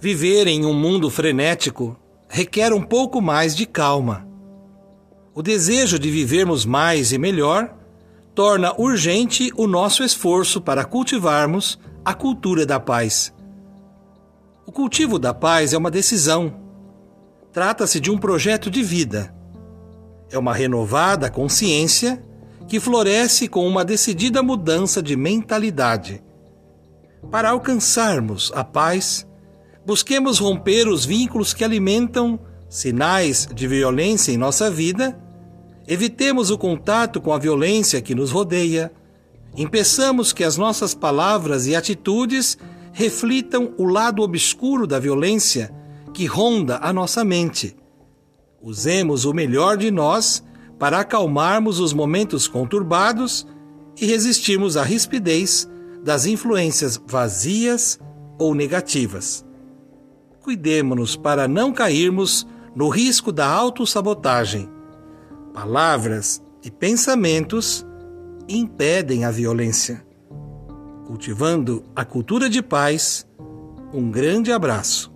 Viver em um mundo frenético requer um pouco mais de calma. O desejo de vivermos mais e melhor torna urgente o nosso esforço para cultivarmos a cultura da paz. O cultivo da paz é uma decisão. Trata-se de um projeto de vida. É uma renovada consciência que floresce com uma decidida mudança de mentalidade. Para alcançarmos a paz, busquemos romper os vínculos que alimentam sinais de violência em nossa vida, evitemos o contato com a violência que nos rodeia, impeçamos que as nossas palavras e atitudes reflitam o lado obscuro da violência que ronda a nossa mente. Usemos o melhor de nós para acalmarmos os momentos conturbados e resistirmos à rispidez das influências vazias ou negativas cuidemos-nos para não cairmos no risco da autossabotagem. Palavras e pensamentos impedem a violência. Cultivando a cultura de paz, um grande abraço.